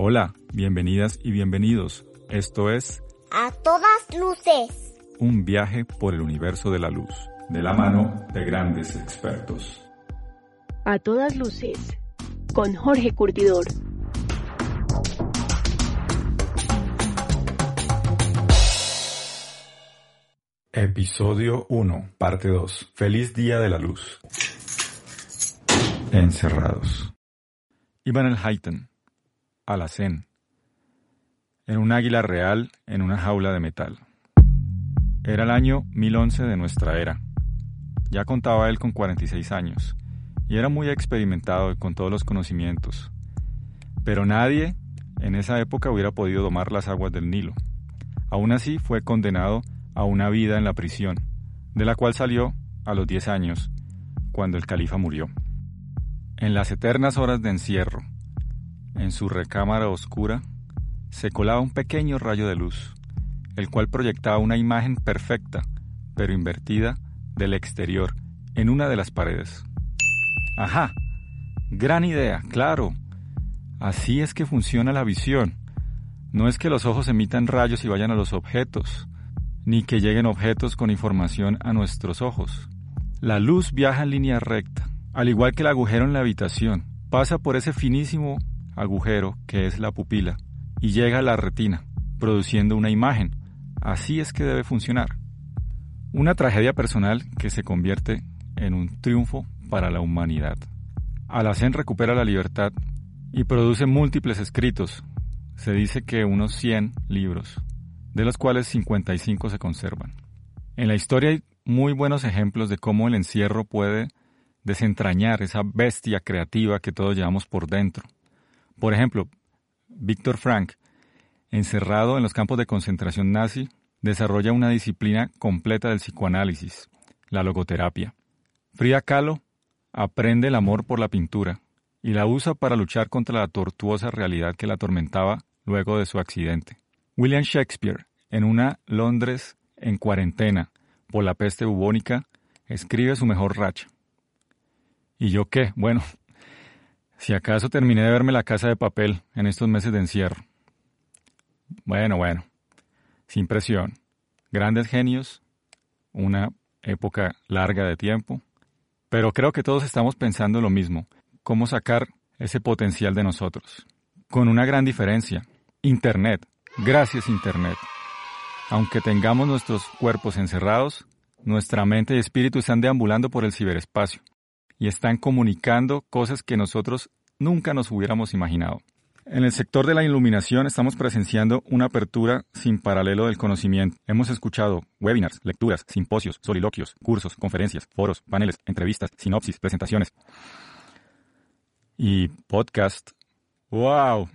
Hola, bienvenidas y bienvenidos. Esto es A todas luces. un viaje por el universo de la luz, de la mano de grandes expertos. A todas luces, con Jorge Curtidor. Episodio 1, parte 2. Feliz Día de la Luz. Encerrados. Iban el Hayten, Alacén, en un águila real en una jaula de metal. Era el año 1011 de nuestra era. Ya contaba él con 46 años y era muy experimentado con todos los conocimientos. Pero nadie en esa época hubiera podido domar las aguas del Nilo. Aún así fue condenado a una vida en la prisión, de la cual salió a los 10 años, cuando el califa murió. En las eternas horas de encierro, en su recámara oscura, se colaba un pequeño rayo de luz, el cual proyectaba una imagen perfecta, pero invertida, del exterior, en una de las paredes. Ajá, gran idea, claro. Así es que funciona la visión. No es que los ojos emitan rayos y vayan a los objetos, ni que lleguen objetos con información a nuestros ojos. La luz viaja en línea recta, al igual que el agujero en la habitación. Pasa por ese finísimo agujero que es la pupila y llega a la retina, produciendo una imagen. Así es que debe funcionar. Una tragedia personal que se convierte en un triunfo para la humanidad. Alacén recupera la libertad y produce múltiples escritos. Se dice que unos 100 libros, de los cuales 55 se conservan. En la historia hay muy buenos ejemplos de cómo el encierro puede desentrañar esa bestia creativa que todos llevamos por dentro. Por ejemplo, Víctor Frank, encerrado en los campos de concentración nazi, desarrolla una disciplina completa del psicoanálisis, la logoterapia. Frida Kahlo aprende el amor por la pintura y la usa para luchar contra la tortuosa realidad que la atormentaba luego de su accidente. William Shakespeare, en una Londres en cuarentena por la peste bubónica, escribe su mejor racha. ¿Y yo qué? Bueno, si acaso terminé de verme la casa de papel en estos meses de encierro. Bueno, bueno, sin presión. Grandes genios, una época larga de tiempo, pero creo que todos estamos pensando lo mismo, cómo sacar ese potencial de nosotros. Con una gran diferencia, Internet, gracias Internet. Aunque tengamos nuestros cuerpos encerrados, nuestra mente y espíritu están deambulando por el ciberespacio y están comunicando cosas que nosotros nunca nos hubiéramos imaginado. En el sector de la iluminación estamos presenciando una apertura sin paralelo del conocimiento. Hemos escuchado webinars, lecturas, simposios, soliloquios, cursos, conferencias, foros, paneles, entrevistas, sinopsis, presentaciones y podcast. ¡Wow!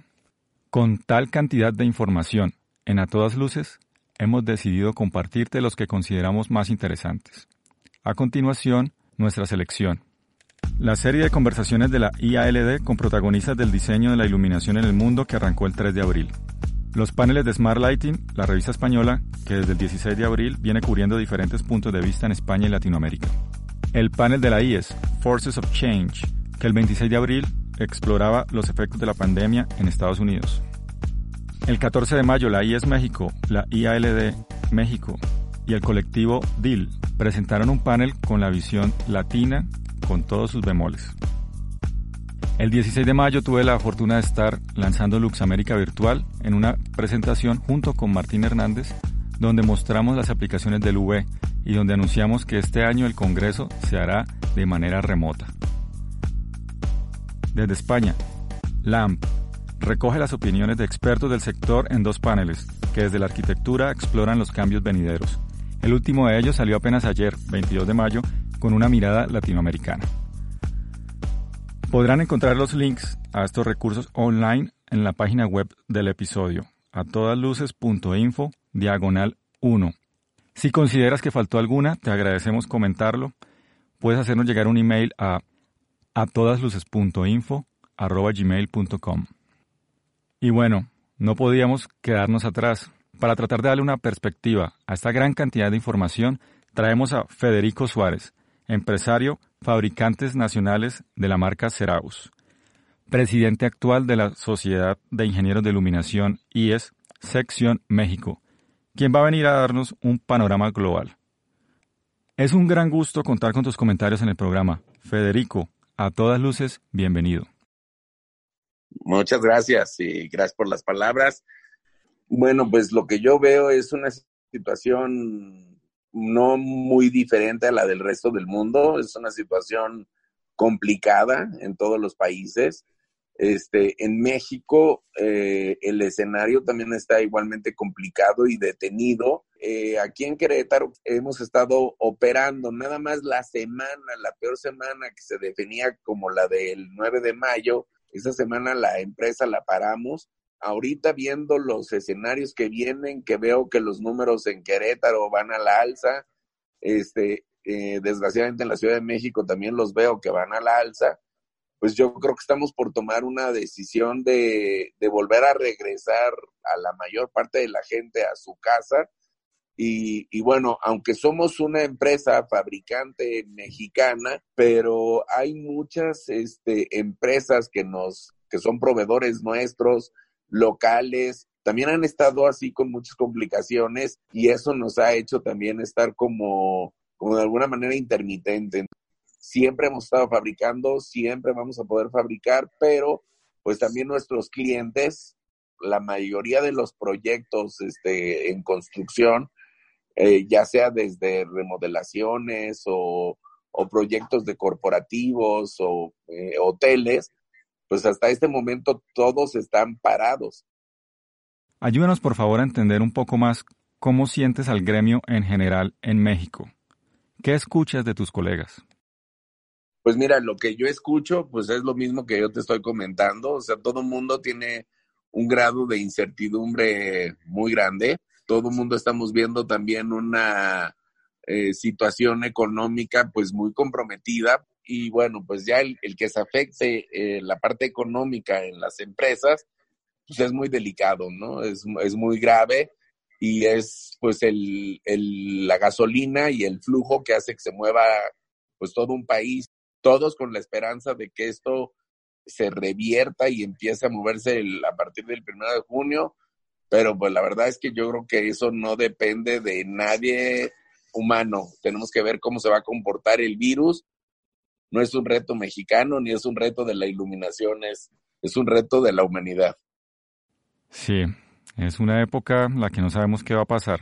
Con tal cantidad de información en a todas luces, hemos decidido compartirte los que consideramos más interesantes. A continuación, nuestra selección. La serie de conversaciones de la IALD con protagonistas del diseño de la iluminación en el mundo que arrancó el 3 de abril. Los paneles de Smart Lighting, la revista española, que desde el 16 de abril viene cubriendo diferentes puntos de vista en España y Latinoamérica. El panel de la IES, Forces of Change, que el 26 de abril exploraba los efectos de la pandemia en Estados Unidos. El 14 de mayo, la IES México, la IALD México y el colectivo DIL presentaron un panel con la visión latina con todos sus bemoles. El 16 de mayo tuve la fortuna de estar lanzando Lux América Virtual en una presentación junto con Martín Hernández, donde mostramos las aplicaciones del UV y donde anunciamos que este año el Congreso se hará de manera remota. Desde España, LAMP recoge las opiniones de expertos del sector en dos paneles, que desde la arquitectura exploran los cambios venideros. El último de ellos salió apenas ayer, 22 de mayo, con una mirada latinoamericana. Podrán encontrar los links a estos recursos online en la página web del episodio, a todasluces.info, diagonal 1. Si consideras que faltó alguna, te agradecemos comentarlo. Puedes hacernos llegar un email a a todasluces.info gmail.com. Y bueno, no podíamos quedarnos atrás. Para tratar de darle una perspectiva a esta gran cantidad de información, traemos a Federico Suárez, empresario, fabricantes nacionales de la marca Ceraus, presidente actual de la Sociedad de Ingenieros de Iluminación IES, Sección México, quien va a venir a darnos un panorama global. Es un gran gusto contar con tus comentarios en el programa. Federico, a todas luces, bienvenido. Muchas gracias y gracias por las palabras. Bueno, pues lo que yo veo es una situación no muy diferente a la del resto del mundo. Es una situación complicada en todos los países. Este, en México eh, el escenario también está igualmente complicado y detenido. Eh, aquí en Querétaro hemos estado operando nada más la semana, la peor semana que se definía como la del 9 de mayo. Esa semana la empresa la paramos. Ahorita viendo los escenarios que vienen, que veo que los números en Querétaro van a la alza, este, eh, desgraciadamente en la Ciudad de México también los veo que van a la alza pues yo creo que estamos por tomar una decisión de, volver a regresar a la mayor parte de la gente a su casa. Y, bueno, aunque somos una empresa fabricante mexicana, pero hay muchas este, empresas que nos, que son proveedores nuestros, locales, también han estado así con muchas complicaciones y eso nos ha hecho también estar como, como de alguna manera intermitente siempre hemos estado fabricando, siempre vamos a poder fabricar, pero pues también nuestros clientes, la mayoría de los proyectos este, en construcción, eh, ya sea desde remodelaciones o, proyectos de corporativos o eh, hoteles, pues hasta este momento todos están parados. Ayúdanos por favor a entender un poco más cómo sientes al gremio en general en México. ¿Qué escuchas de tus colegas? Pues mira, lo que yo escucho, pues es lo mismo que yo te estoy comentando. O sea, todo el mundo tiene un grado de incertidumbre muy grande. Todo el mundo estamos viendo también una eh, situación económica pues muy comprometida. Y bueno, pues ya el, que se afecte eh, la parte económica en las empresas, pues es muy delicado, ¿no? Es, es muy grave y es pues el, el, la gasolina y el flujo que hace que se mueva pues todo un país todos con la esperanza de que esto se revierta y empiece a moverse a partir del primero de junio, pero pues la verdad es que yo creo que eso no depende de nadie humano. Tenemos que ver cómo se va a comportar el virus. No es un reto mexicano ni es un reto de la iluminación, es, es un reto de la humanidad. Sí, es una época en la que no sabemos qué va a pasar.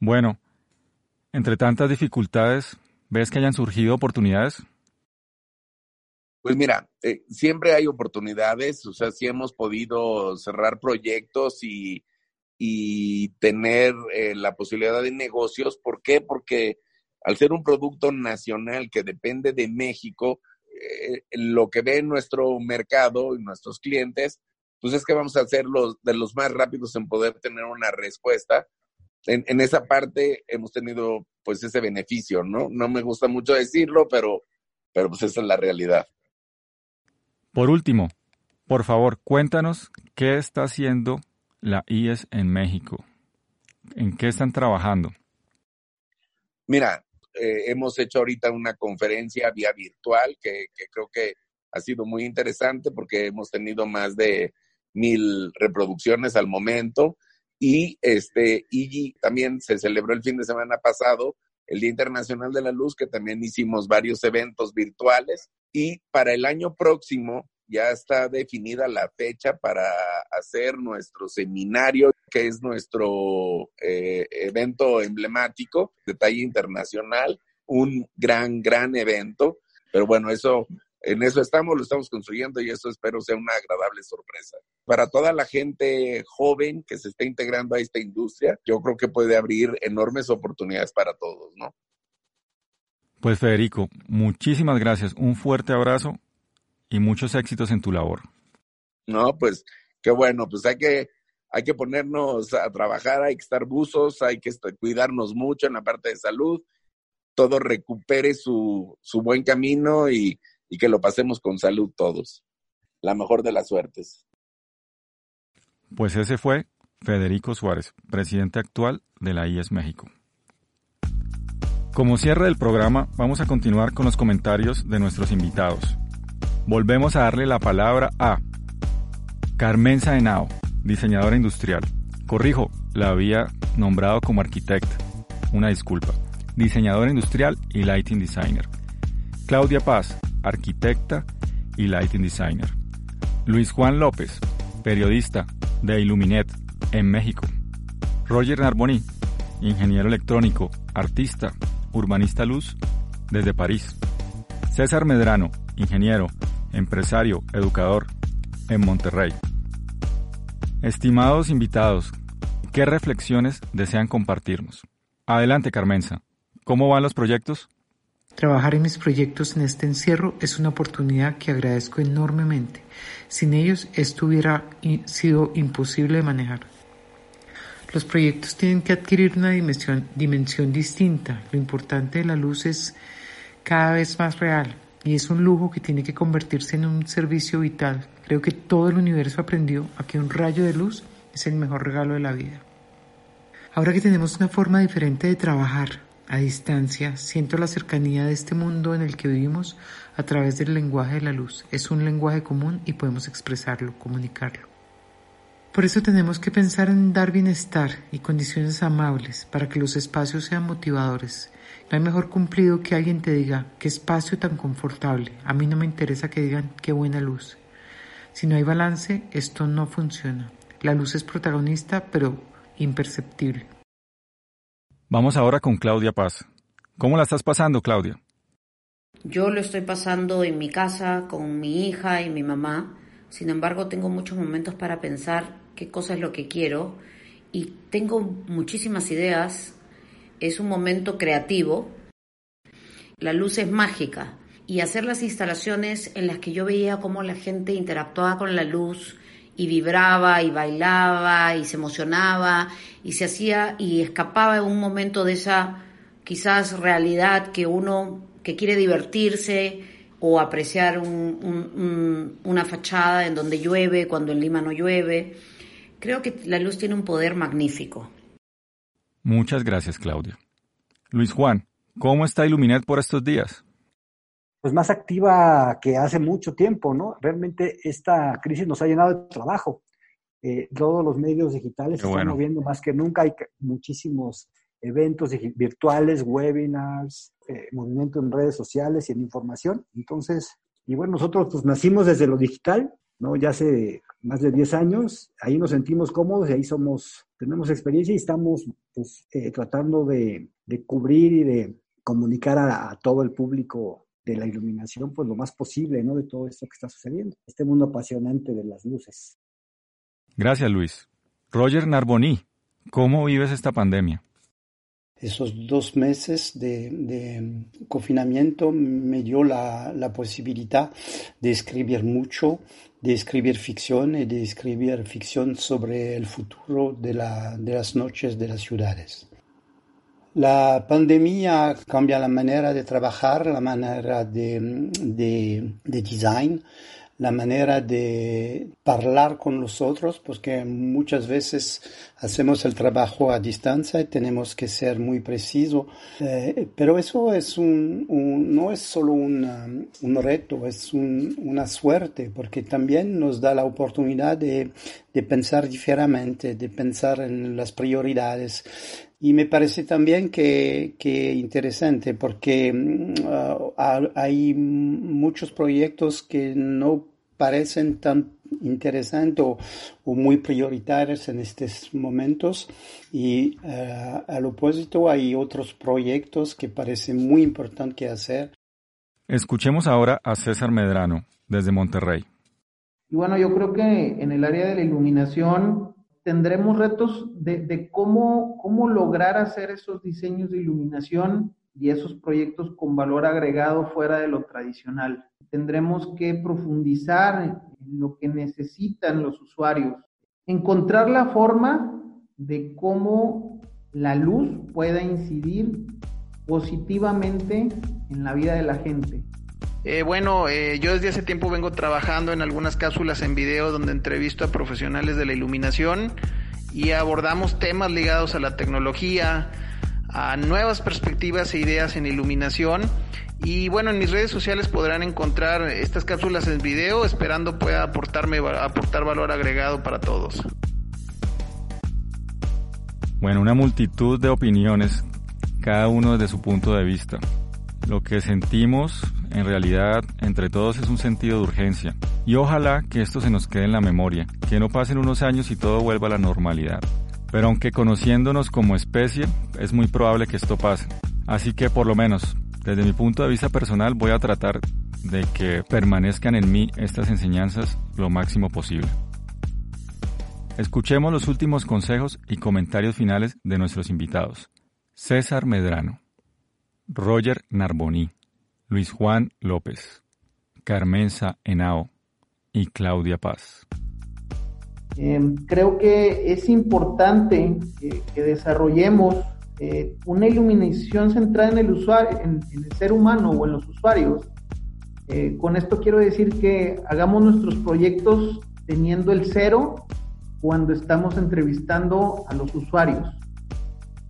Bueno, entre tantas dificultades, ¿Ves que hayan surgido oportunidades? Pues mira, eh, siempre hay oportunidades, o sea, sí hemos podido cerrar proyectos y, tener eh, la posibilidad de negocios. ¿Por qué? Porque al ser un producto nacional que depende de México, eh, lo que ve nuestro mercado y nuestros clientes, pues es que vamos a ser los de los más rápidos en poder tener una respuesta en, esa parte hemos tenido pues ese beneficio, ¿no? No me gusta mucho decirlo, pero, pero pues esa es la realidad. Por último, por favor, cuéntanos qué está haciendo la IES en México. ¿En qué están trabajando? Mira, eh, hemos hecho ahorita una conferencia vía virtual que, que, creo que ha sido muy interesante porque hemos tenido más de mil reproducciones al momento. Y, este, y también se celebró el fin de semana pasado el Día Internacional de la Luz, que también hicimos varios eventos virtuales. Y para el año próximo ya está definida la fecha para hacer nuestro seminario, que es nuestro eh, evento emblemático de talla internacional, un gran, gran evento. Pero bueno, eso en eso estamos, lo estamos construyendo y eso espero sea una agradable sorpresa. Para toda la gente joven que se está integrando a esta industria, yo creo que puede abrir enormes oportunidades para todos, ¿no? Pues Federico, muchísimas gracias, un fuerte abrazo y muchos éxitos en tu labor. No, pues qué bueno, pues hay que, hay que ponernos a trabajar, hay que estar buzos, hay que cuidarnos mucho en la parte de salud, todo recupere su, su buen camino y, y que lo pasemos con salud todos. La mejor de las suertes. Pues ese fue Federico Suárez, presidente actual de la IES México. Como cierre del programa, vamos a continuar con los comentarios de nuestros invitados. Volvemos a darle la palabra a Carmen Saenao, diseñadora industrial. Corrijo, la había nombrado como arquitecta. Una disculpa. Diseñadora industrial y lighting designer. Claudia Paz, arquitecta y lighting designer. Luis Juan López, periodista de Illuminet en México. Roger Narboni, ingeniero electrónico, artista, urbanista luz desde París. César Medrano, ingeniero, empresario, educador en Monterrey. Estimados invitados, ¿qué reflexiones desean compartirnos? Adelante, Carmenza. ¿Cómo van los proyectos? Trabajar en mis proyectos en este encierro es una oportunidad que agradezco enormemente. Sin ellos esto hubiera sido imposible de manejar. Los proyectos tienen que adquirir una dimensión, dimensión distinta. Lo importante de la luz es cada vez más real y es un lujo que tiene que convertirse en un servicio vital. Creo que todo el universo aprendió a que un rayo de luz es el mejor regalo de la vida. Ahora que tenemos una forma diferente de trabajar, a distancia, siento la cercanía de este mundo en el que vivimos a través del lenguaje de la luz. Es un lenguaje común y podemos expresarlo, comunicarlo. Por eso tenemos que pensar en dar bienestar y condiciones amables para que los espacios sean motivadores. No hay mejor cumplido que alguien te diga qué espacio tan confortable. A mí no me interesa que digan qué buena luz. Si no hay balance, esto no funciona. La luz es protagonista, pero imperceptible. Vamos ahora con Claudia Paz. ¿Cómo la estás pasando, Claudia? Yo lo estoy pasando en mi casa con mi hija y mi mamá. Sin embargo, tengo muchos momentos para pensar qué cosa es lo que quiero y tengo muchísimas ideas. Es un momento creativo. La luz es mágica y hacer las instalaciones en las que yo veía cómo la gente interactuaba con la luz, y vibraba y bailaba y se emocionaba y se hacía y escapaba en un momento de esa quizás realidad que uno que quiere divertirse o apreciar una fachada en donde llueve cuando en Lima no llueve. Creo que la luz tiene un poder magnífico. Muchas gracias, Claudia. Luis Juan, ¿cómo está Iluminet por estos días? Pues más activa que hace mucho tiempo, ¿no? Realmente esta crisis nos ha llenado de trabajo. Eh, todos los medios digitales se están moviendo más que nunca. Hay muchísimos eventos virtuales, webinars, eh, movimiento en redes sociales y en información. Entonces, y bueno, nosotros pues nacimos desde lo digital, ¿no? Ya hace más de 10 años, ahí nos sentimos cómodos y ahí somos, tenemos experiencia y estamos pues eh, tratando de, cubrir y de comunicar a todo el público de la iluminación, pues lo más posible, ¿no? De todo esto que está sucediendo. Este mundo apasionante de las luces. Gracias, Luis. Roger Narboni, ¿cómo vives esta pandemia? Esos dos meses de, confinamiento me dio la, la, posibilidad de escribir mucho, de escribir ficción y de escribir ficción sobre el futuro de, la, de las noches de las ciudades. La pandemia cambia la manera de trabajar, la manera de, de, design, la manera de hablar con los otros, porque muchas veces hacemos el trabajo a distancia y tenemos que ser muy preciso. Eh, pero eso es un, no es solo un reto, es una suerte, porque también nos da la oportunidad de, de pensar diferente, de pensar en las prioridades, y me parece también que, que interesante porque uh, hay muchos proyectos que no parecen tan interesantes o, muy prioritarios en estos momentos y uh, al opuesto hay otros proyectos que parecen muy importantes que hacer. Escuchemos ahora a César Medrano desde Monterrey. Y bueno, yo creo que en el área de la iluminación tendremos retos de, cómo, cómo lograr hacer esos diseños de iluminación y esos proyectos con valor agregado fuera de lo tradicional. Tendremos que profundizar en lo que necesitan los usuarios, encontrar la forma de cómo la luz pueda incidir positivamente en la vida de la gente. Eh, bueno, eh, yo desde hace tiempo vengo trabajando en algunas cápsulas en video donde entrevisto a profesionales de la iluminación y abordamos temas ligados a la tecnología, a nuevas perspectivas e ideas en iluminación. Y bueno, en mis redes sociales podrán encontrar estas cápsulas en video, esperando pueda aportarme, aportar valor agregado para todos. Bueno, una multitud de opiniones, cada uno desde su punto de vista. Lo que sentimos en realidad entre todos es un sentido de urgencia. Y ojalá que esto se nos quede en la memoria, que no pasen unos años y todo vuelva a la normalidad. Pero aunque conociéndonos como especie, es muy probable que esto pase. Así que por lo menos, desde mi punto de vista personal, voy a tratar de que permanezcan en mí estas enseñanzas lo máximo posible. Escuchemos los últimos consejos y comentarios finales de nuestros invitados. César Medrano, Roger Narboni, Luis Juan López, Carmenza Henao y Claudia Paz. Em, creo que es importante que, desarrollemos eh, una iluminación centrada en el usuario, en, el ser humano o en los usuarios. Eh, con esto quiero decir que hagamos nuestros proyectos teniendo el cero cuando estamos entrevistando a los usuarios.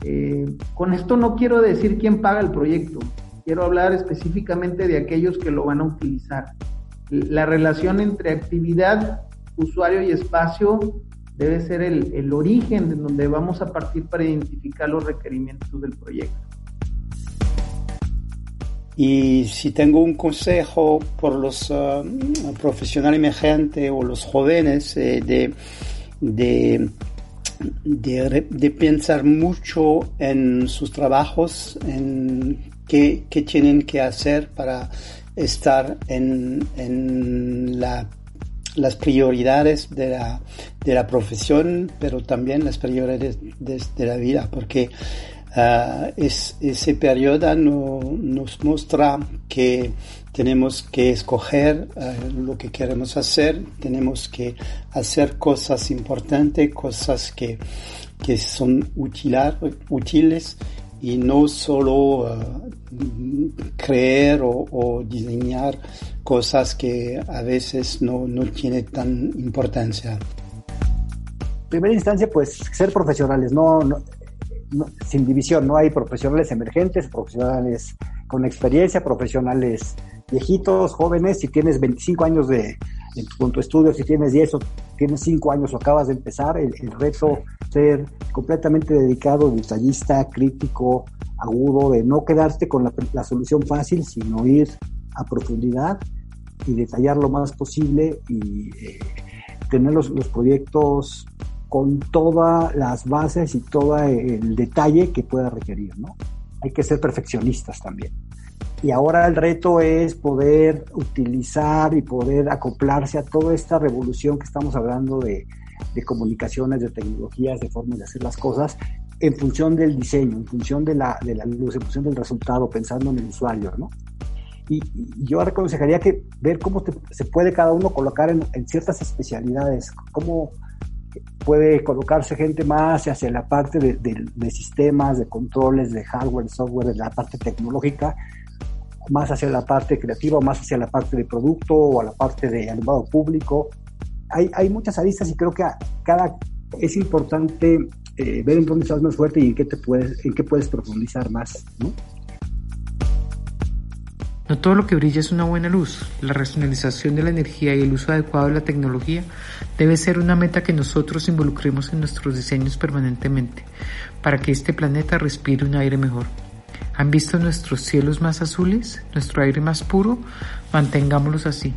Eh, con esto no quiero decir quién paga el proyecto, quiero hablar específicamente de aquellos que lo van a utilizar. La relación entre actividad, usuario y espacio debe ser el, origen de donde vamos a partir para identificar los requerimientos del proyecto. Y si tengo un consejo por los uh, profesionales emergentes o los jóvenes eh, de, de, de, pensar mucho en sus trabajos, en qué, tienen que hacer para estar en, en la, las prioridades de la, profesión, pero también las prioridades de, la vida, porque es, ese periodo no, nos muestra que tenemos que escoger uh, lo que queremos hacer, tenemos que hacer cosas importantes, cosas que, que son utilar, útiles y no solo uh, creer o, diseñar cosas que a veces no, no tienen tan importancia. Primera instancia, pues ser profesionales, no, sin división, no hay profesionales emergentes, profesionales con experiencia, profesionales viejitos, jóvenes, si tienes 25 años de, con tu estudio, si tienes 10 o tienes 5 años o acabas de empezar, el, el reto ser completamente dedicado, detallista, crítico, agudo, de no quedarte con la, solución fácil, sino ir a profundidad y detallar lo más posible y eh, tener los, proyectos con todas las bases y todo el detalle que pueda requerir, ¿no? Hay que ser perfeccionistas también. Y ahora el reto es poder utilizar y poder acoplarse a toda esta revolución que estamos hablando de, de comunicaciones, de tecnologías, de formas de hacer las cosas en función del diseño, en función de la, de la luz, en función del resultado, pensando en el usuario, ¿no? Y, yo aconsejaría que ver cómo se puede cada uno colocar en, ciertas especialidades, cómo puede colocarse gente más hacia la parte de, de, sistemas, de controles, de hardware, software, de la parte tecnológica, más hacia la parte creativa, más hacia la parte de producto o a la parte de alumbrado público, hay, hay muchas aristas y creo que cada es importante eh, ver en dónde estás más fuerte y en qué te puedes, en qué puedes profundizar más, ¿no? No todo lo que brilla es una buena luz. La racionalización de la energía y el uso adecuado de la tecnología debe ser una meta que nosotros involucremos en nuestros diseños permanentemente para que este planeta respire un aire mejor. ¿Han visto nuestros cielos más azules, nuestro aire más puro? Mantengámoslos así.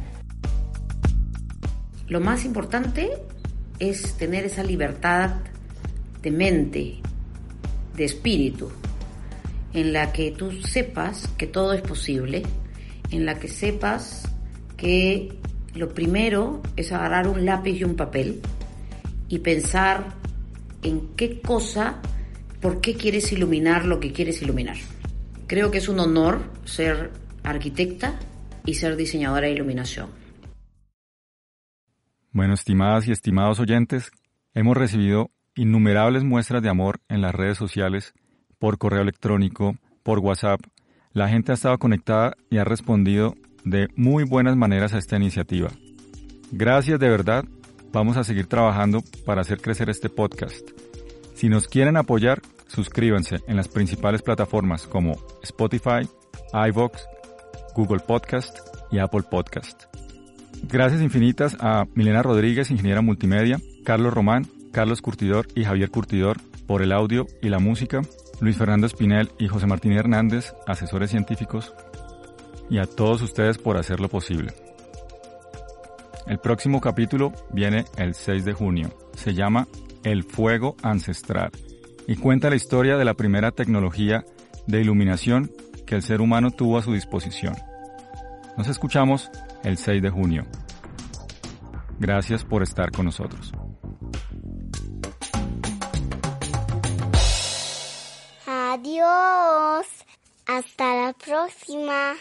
Lo más importante es tener esa libertad de mente, de espíritu, en la que tú sepas que todo es posible, en la que sepas que lo primero es agarrar un lápiz y un papel y pensar en qué cosa, por qué quieres iluminar lo que quieres iluminar. Creo que es un honor ser arquitecta y ser diseñadora de iluminación. Bueno, estimadas y estimados oyentes, hemos recibido innumerables muestras de amor en las redes sociales, por correo electrónico, por WhatsApp. La gente ha estado conectada y ha respondido de muy buenas maneras a esta iniciativa. Gracias de verdad. Vamos a seguir trabajando para hacer crecer este podcast. Si nos quieren apoyar, suscríbanse en las principales plataformas como Spotify, iVoox, Google Podcast y Apple Podcast. Gracias infinitas a Milena Rodríguez, ingeniera multimedia, Carlos Román, Carlos Curtidor y Javier Curtidor por el audio y la música, Luis Fernando Espinel y José Martín Hernández, asesores científicos, y a todos ustedes por hacerlo posible. El próximo capítulo viene el 6 de junio. Se llama El Fuego Ancestral y cuenta la historia de la primera tecnología de iluminación que el ser humano tuvo a su disposición. Nos escuchamos el 6 de junio. Gracias por estar con nosotros. Adiós. Hasta la próxima.